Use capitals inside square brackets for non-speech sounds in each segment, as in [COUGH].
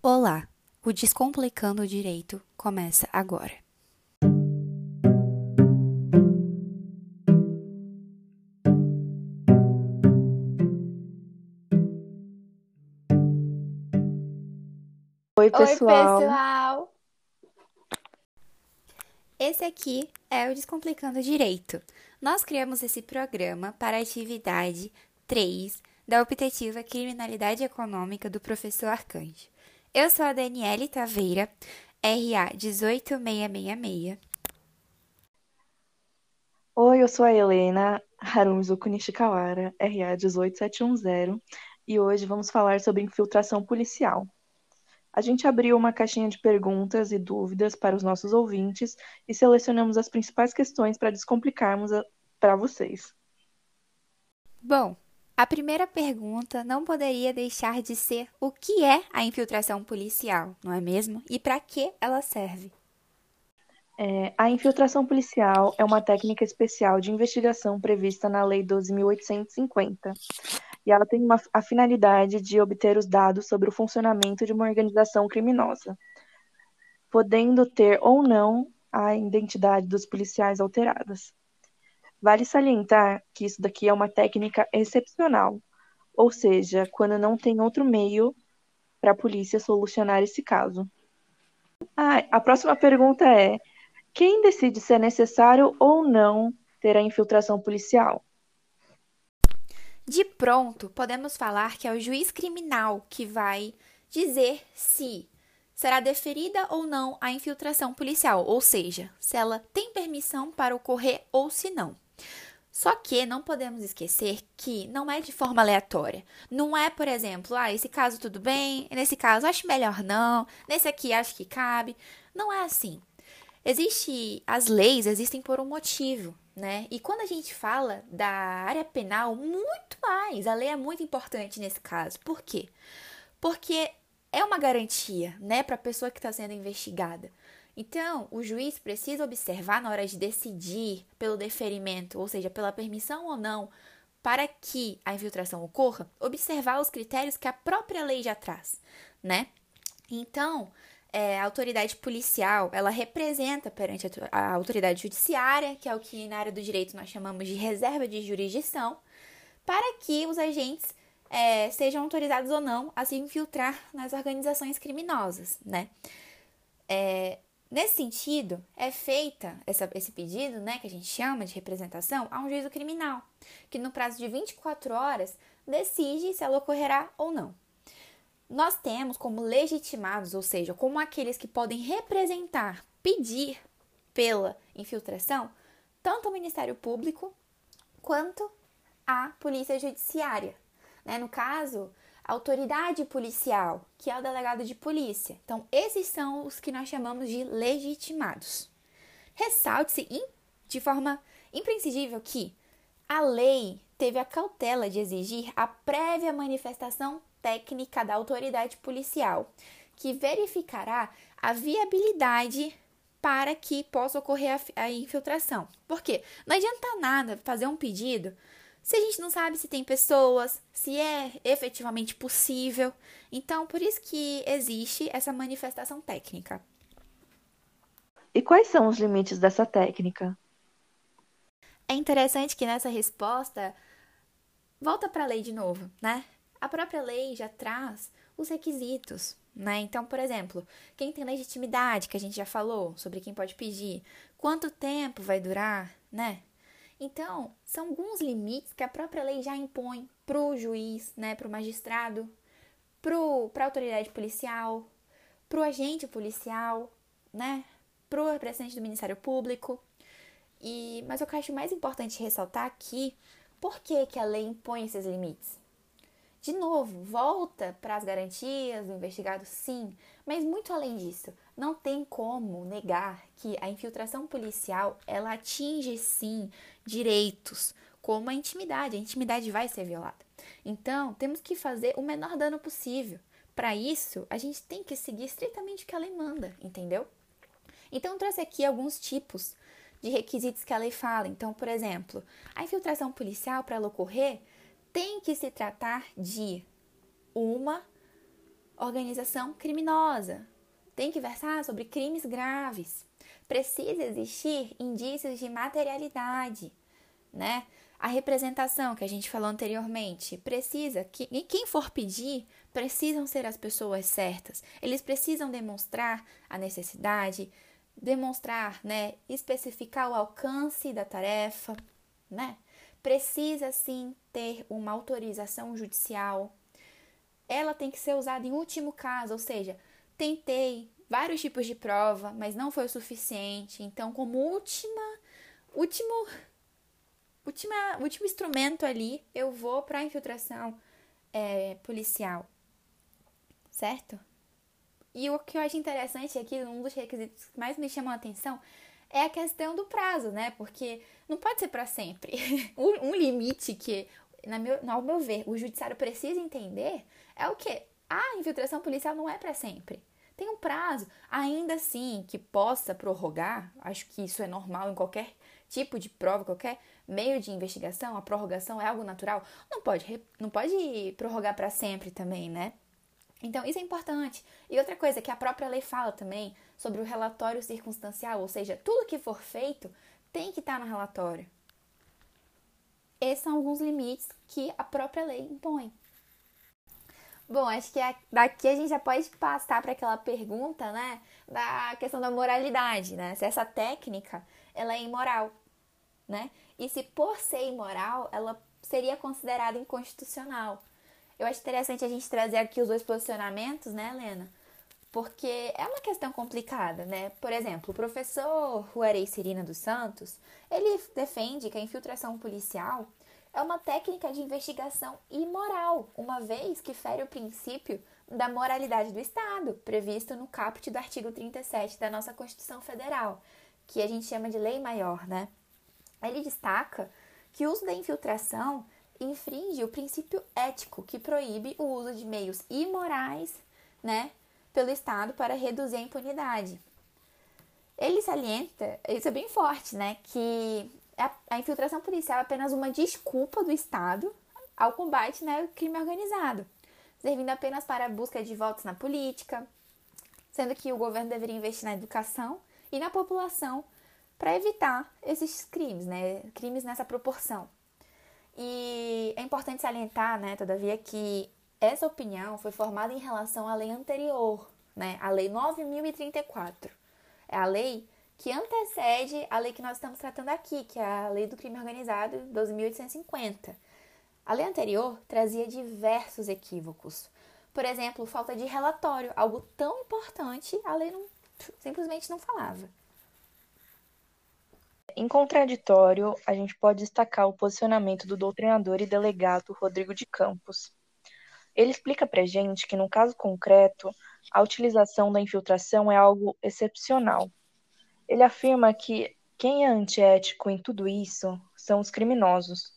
Olá, o Descomplicando o Direito começa agora. Oi, pessoal. Oi, pessoal. Esse aqui é o Descomplicando o Direito. Nós criamos esse programa para a atividade 3 da optativa Criminalidade Econômica do professor Arcanjo. Eu sou a Daniele Taveira, RA 18666. Oi, eu sou a Helena Harumzuku Nishikawara, RA 18710, e hoje vamos falar sobre infiltração policial. A gente abriu uma caixinha de perguntas e dúvidas para os nossos ouvintes e selecionamos as principais questões para descomplicarmos para vocês. Bom, a primeira pergunta não poderia deixar de ser o que é a infiltração policial, não é mesmo? E para que ela serve? É, a infiltração policial é uma técnica especial de investigação prevista na Lei 12.850 e ela tem uma, a finalidade de obter os dados sobre o funcionamento de uma organização criminosa, podendo ter ou não a identidade dos policiais alteradas. Vale salientar que isso daqui é uma técnica excepcional, ou seja, quando não tem outro meio para a polícia solucionar esse caso. Ah, a próxima pergunta é: quem decide se é necessário ou não ter a infiltração policial? De pronto, podemos falar que é o juiz criminal que vai dizer se será deferida ou não a infiltração policial, ou seja, se ela tem permissão para ocorrer ou se não. Só que não podemos esquecer que não é de forma aleatória. Não é, por exemplo, ah, esse caso tudo bem, nesse caso acho melhor não, nesse aqui acho que cabe. Não é assim. Existe as leis existem por um motivo, né? E quando a gente fala da área penal, muito mais. A lei é muito importante nesse caso. Por quê? Porque é uma garantia, né, para a pessoa que está sendo investigada. Então, o juiz precisa observar na hora de decidir pelo deferimento, ou seja, pela permissão ou não, para que a infiltração ocorra, observar os critérios que a própria lei já traz, né? Então, é, a autoridade policial, ela representa perante a, autoridade judiciária, que é o que na área do direito nós chamamos de reserva de jurisdição, para que os agentes é, sejam autorizados ou não a se infiltrar nas organizações criminosas, né? É, nesse sentido, é feita essa, esse pedido, né, que a gente chama de representação, a um juízo criminal, que no prazo de 24 horas decide se ela ocorrerá ou não nós temos como legitimados, ou seja, como aqueles que podem representar, pedir pela infiltração, tanto o Ministério Público quanto a Polícia Judiciária. Né? No caso, autoridade policial, que é o delegado de polícia. Então, esses são os que nós chamamos de legitimados. Ressalte-se de forma imprescindível que a lei teve a cautela de exigir a prévia manifestação técnica da autoridade policial, que verificará a viabilidade para que possa ocorrer a, infiltração. Por quê? Não adianta nada fazer um pedido se a gente não sabe se tem pessoas, se é efetivamente possível. Então, por isso que existe essa manifestação técnica. E quais são os limites dessa técnica? É interessante que nessa resposta volta para a lei de novo, né? A própria lei já traz os requisitos, né? Então, por exemplo, quem tem legitimidade, que a gente já falou sobre quem pode pedir, quanto tempo vai durar, né? Então, são alguns limites que a própria lei já impõe para o juiz, né, para o magistrado, para a autoridade policial, para o agente policial, né, para o representante do Ministério Público. E, mas o que eu acho mais importante ressaltar aqui, por que, que a lei impõe esses limites? De novo, volta para as garantias do investigado, sim, mas muito além disso, não tem como negar que a infiltração policial ela atinge sim direitos, como a intimidade. A intimidade vai ser violada. Então, temos que fazer o menor dano possível. Para isso, a gente tem que seguir estritamente o que a lei manda, entendeu? Então, trouxe aqui alguns tipos de requisitos que a lei fala. Então, por exemplo, a infiltração policial, para ela ocorrer, tem que se tratar de uma organização criminosa. Tem que versar sobre crimes graves. Precisa existir indícios de materialidade, né? A representação que a gente falou anteriormente precisa que e quem for pedir precisam ser as pessoas certas. Eles precisam demonstrar a necessidade, demonstrar, né, especificar o alcance da tarefa, né? Precisa sim ter uma autorização judicial. Ela tem que ser usada em último caso, ou seja, tentei vários tipos de prova, mas não foi o suficiente. Então, como última, último, última, último instrumento ali, eu vou para a infiltração é, policial, certo? E o que eu acho interessante aqui, um dos requisitos que mais me chamam a atenção, é a questão do prazo, né? Porque não pode ser para sempre. [LAUGHS] um limite que, na meu, ao meu ver, o judiciário precisa entender é o que a infiltração policial não é para sempre. Tem um prazo, ainda assim, que possa prorrogar. Acho que isso é normal em qualquer tipo de prova, qualquer meio de investigação. A prorrogação é algo natural. Não pode, não pode prorrogar para sempre também, né? Então, isso é importante. E outra coisa que a própria lei fala também sobre o relatório circunstancial, ou seja, tudo que for feito tem que estar no relatório. Esses são alguns limites que a própria lei impõe. Bom, acho que daqui a gente já pode passar para aquela pergunta, né, da questão da moralidade, né? Se essa técnica ela é imoral, né? E se por ser imoral, ela seria considerada inconstitucional. Eu acho interessante a gente trazer aqui os dois posicionamentos, né, Helena? Porque é uma questão complicada, né? Por exemplo, o professor Juarez Cirina dos Santos, ele defende que a infiltração policial é uma técnica de investigação imoral, uma vez que fere o princípio da moralidade do Estado, previsto no caput do artigo 37 da nossa Constituição Federal, que a gente chama de lei maior, né? Ele destaca que o uso da infiltração infringe o princípio ético que proíbe o uso de meios imorais, né, pelo Estado para reduzir a impunidade. Ele salienta, isso é bem forte, né, que a, a infiltração policial é apenas uma desculpa do Estado ao combate né, ao crime organizado, servindo apenas para a busca de votos na política, sendo que o governo deveria investir na educação e na população para evitar esses crimes, né, crimes nessa proporção. E é importante salientar, né, todavia, que essa opinião foi formada em relação à lei anterior, né, a Lei 9034. É a lei que antecede a lei que nós estamos tratando aqui, que é a Lei do Crime Organizado 12.850. A lei anterior trazia diversos equívocos. Por exemplo, falta de relatório, algo tão importante, a lei não, simplesmente não falava. Em contraditório, a gente pode destacar o posicionamento do doutrinador e delegado Rodrigo de Campos. Ele explica para gente que, no caso concreto, a utilização da infiltração é algo excepcional. Ele afirma que quem é antiético em tudo isso são os criminosos,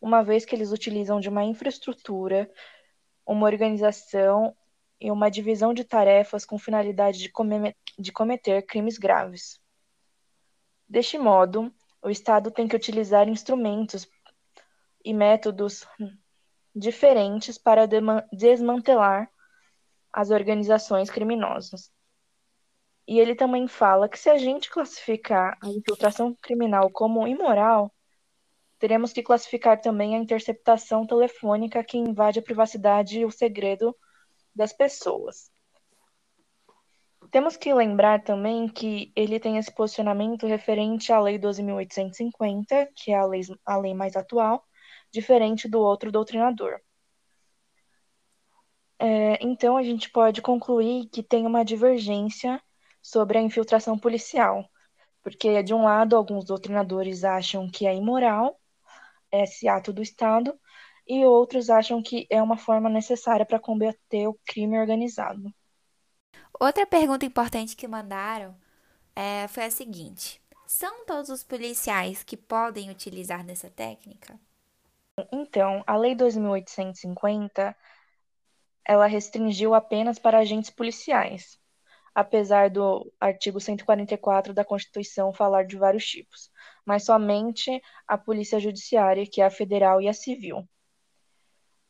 uma vez que eles utilizam de uma infraestrutura, uma organização e uma divisão de tarefas com finalidade de, de cometer crimes graves. Deste modo, o Estado tem que utilizar instrumentos e métodos diferentes para desmantelar as organizações criminosas. E ele também fala que se a gente classificar a infiltração criminal como imoral, teremos que classificar também a interceptação telefônica que invade a privacidade e o segredo das pessoas. Temos que lembrar também que ele tem esse posicionamento referente à Lei 12.850, que é a lei, a lei mais atual, diferente do outro doutrinador. É, então, a gente pode concluir que tem uma divergência sobre a infiltração policial, porque, de um lado, alguns doutrinadores acham que é imoral esse ato do Estado, e outros acham que é uma forma necessária para combater o crime organizado. Outra pergunta importante que mandaram é, foi a seguinte: são todos os policiais que podem utilizar dessa técnica? Então, a Lei 2850 ela restringiu apenas para agentes policiais, apesar do artigo 144 da Constituição falar de vários tipos, mas somente a Polícia Judiciária, que é a federal e a civil.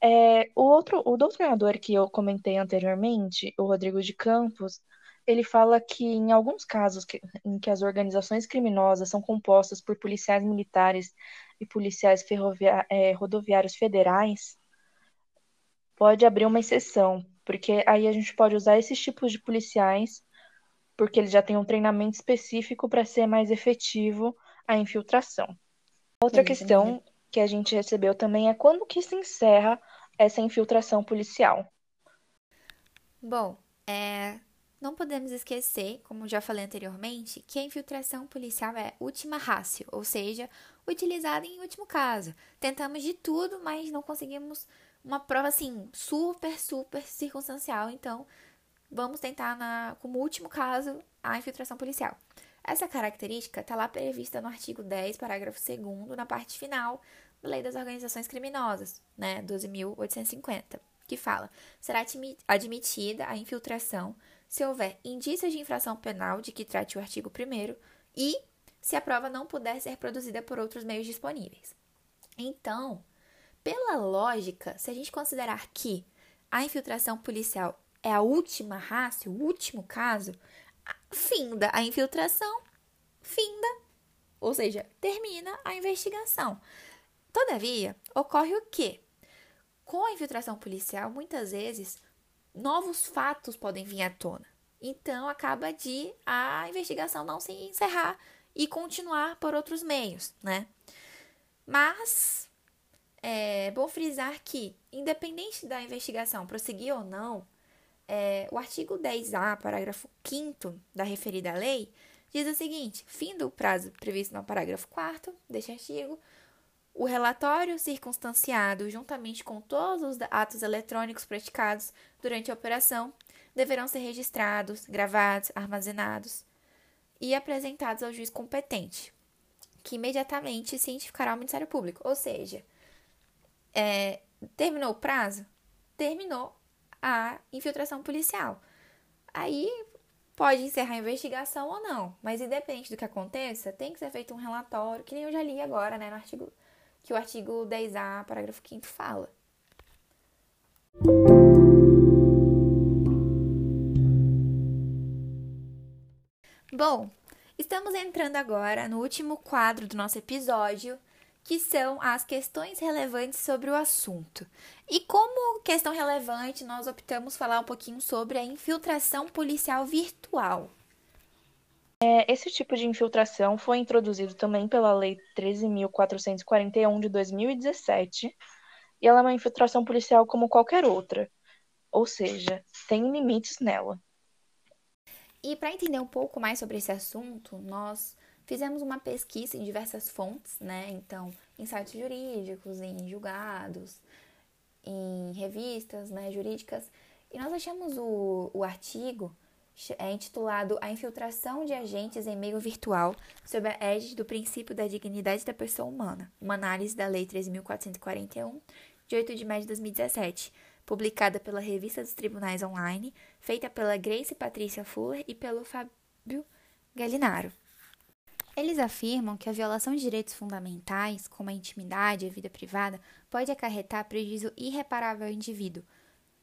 É, o outro, o doutrinador que eu comentei anteriormente, o Rodrigo de Campos, ele fala que em alguns casos que, em que as organizações criminosas são compostas por policiais militares e policiais é, rodoviários federais, pode abrir uma exceção, porque aí a gente pode usar esses tipos de policiais, porque eles já têm um treinamento específico para ser mais efetivo a infiltração. Outra questão que a gente recebeu também é quando que se encerra essa infiltração policial. Bom, é, não podemos esquecer, como já falei anteriormente, que a infiltração policial é última rácio, ou seja, utilizada em último caso. Tentamos de tudo, mas não conseguimos uma prova assim super, super circunstancial, então vamos tentar na, como último caso a infiltração policial. Essa característica está lá prevista no artigo 10, parágrafo 2 na parte final da Lei das Organizações Criminosas, né, 12.850, que fala: será admitida a infiltração se houver indícios de infração penal de que trate o artigo 1 e se a prova não puder ser produzida por outros meios disponíveis. Então, pela lógica, se a gente considerar que a infiltração policial é a última raça, o último caso, finda a infiltração, finda, ou seja, termina a investigação. Todavia, ocorre o quê? Com a infiltração policial, muitas vezes novos fatos podem vir à tona. Então, acaba de a investigação não se encerrar e continuar por outros meios, né? Mas é bom frisar que, independente da investigação prosseguir ou não, é, o artigo 10A, parágrafo 5 da referida lei, diz o seguinte: fim do prazo previsto no parágrafo 4 deste artigo, o relatório circunstanciado, juntamente com todos os atos eletrônicos praticados durante a operação, deverão ser registrados, gravados, armazenados e apresentados ao juiz competente, que imediatamente cientificará o Ministério Público. Ou seja, é, terminou o prazo? Terminou a infiltração policial. Aí pode encerrar a investigação ou não, mas independente do que aconteça, tem que ser feito um relatório, que nem eu já li agora, né, no artigo que o artigo 10A, parágrafo 5 fala. Bom, estamos entrando agora no último quadro do nosso episódio, que são as questões relevantes sobre o assunto. E como questão relevante, nós optamos falar um pouquinho sobre a infiltração policial virtual. É, esse tipo de infiltração foi introduzido também pela Lei 13.441 de 2017, e ela é uma infiltração policial como qualquer outra, ou seja, tem limites nela. E para entender um pouco mais sobre esse assunto, nós fizemos uma pesquisa em diversas fontes, né? Então, em sites jurídicos, em julgados, em revistas né, jurídicas, e nós achamos o, o artigo é intitulado A Infiltração de Agentes em Meio Virtual sob a égide do princípio da dignidade da pessoa humana, uma análise da Lei 13.441, de 8 de maio de 2017, publicada pela Revista dos Tribunais Online, feita pela Grace Patrícia Fuller e pelo Fábio Galinaro. Eles afirmam que a violação de direitos fundamentais, como a intimidade e a vida privada, pode acarretar prejuízo irreparável ao indivíduo,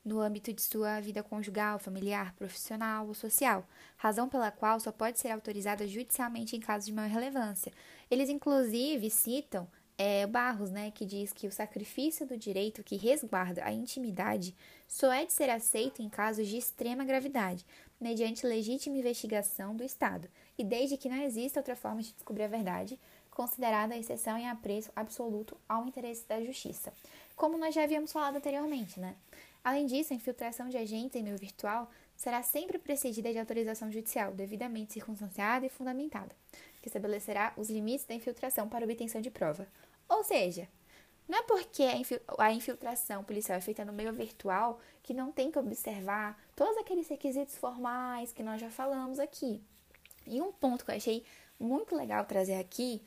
no âmbito de sua vida conjugal, familiar, profissional ou social, razão pela qual só pode ser autorizada judicialmente em casos de maior relevância. Eles, inclusive, citam é, Barros, né, que diz que o sacrifício do direito que resguarda a intimidade só é de ser aceito em casos de extrema gravidade, mediante legítima investigação do Estado, e desde que não exista outra forma de descobrir a verdade, considerada a exceção em apreço absoluto ao interesse da justiça. Como nós já havíamos falado anteriormente, né? Além disso, a infiltração de agentes em meio virtual será sempre precedida de autorização judicial, devidamente circunstanciada e fundamentada, que estabelecerá os limites da infiltração para obtenção de prova. Ou seja, não é porque a infiltração policial é feita no meio virtual que não tem que observar todos aqueles requisitos formais que nós já falamos aqui. E um ponto que eu achei muito legal trazer aqui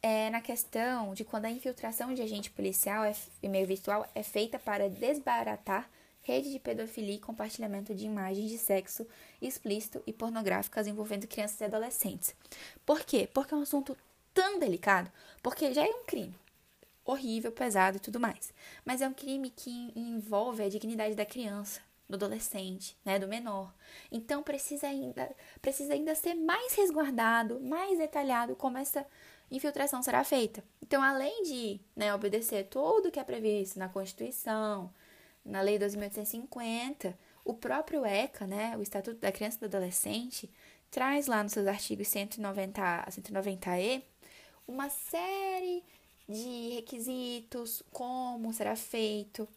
é na questão de quando a infiltração de agente policial é, em meio virtual é feita para desbaratar rede de pedofilia e compartilhamento de imagens de sexo explícito e pornográficas envolvendo crianças e adolescentes. Por quê? Porque é um assunto tão delicado, porque já é um crime. horrível, pesado e tudo mais. Mas é um crime que envolve a dignidade da criança, do adolescente, né, do menor. Então precisa ainda, precisa ainda ser mais resguardado, mais detalhado como essa infiltração será feita. Então, além de né, obedecer tudo que é previsto na Constituição, na Lei 2.850, o próprio ECA, né, o Estatuto da Criança e do Adolescente, traz lá nos seus artigos 190 a 190E uma série de requisitos, como será feito,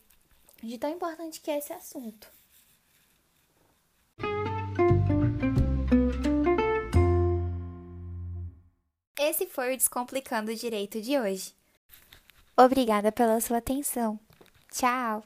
de tão importante que é esse assunto. Esse foi o Descomplicando o Direito de hoje. Obrigada pela sua atenção. Tchau!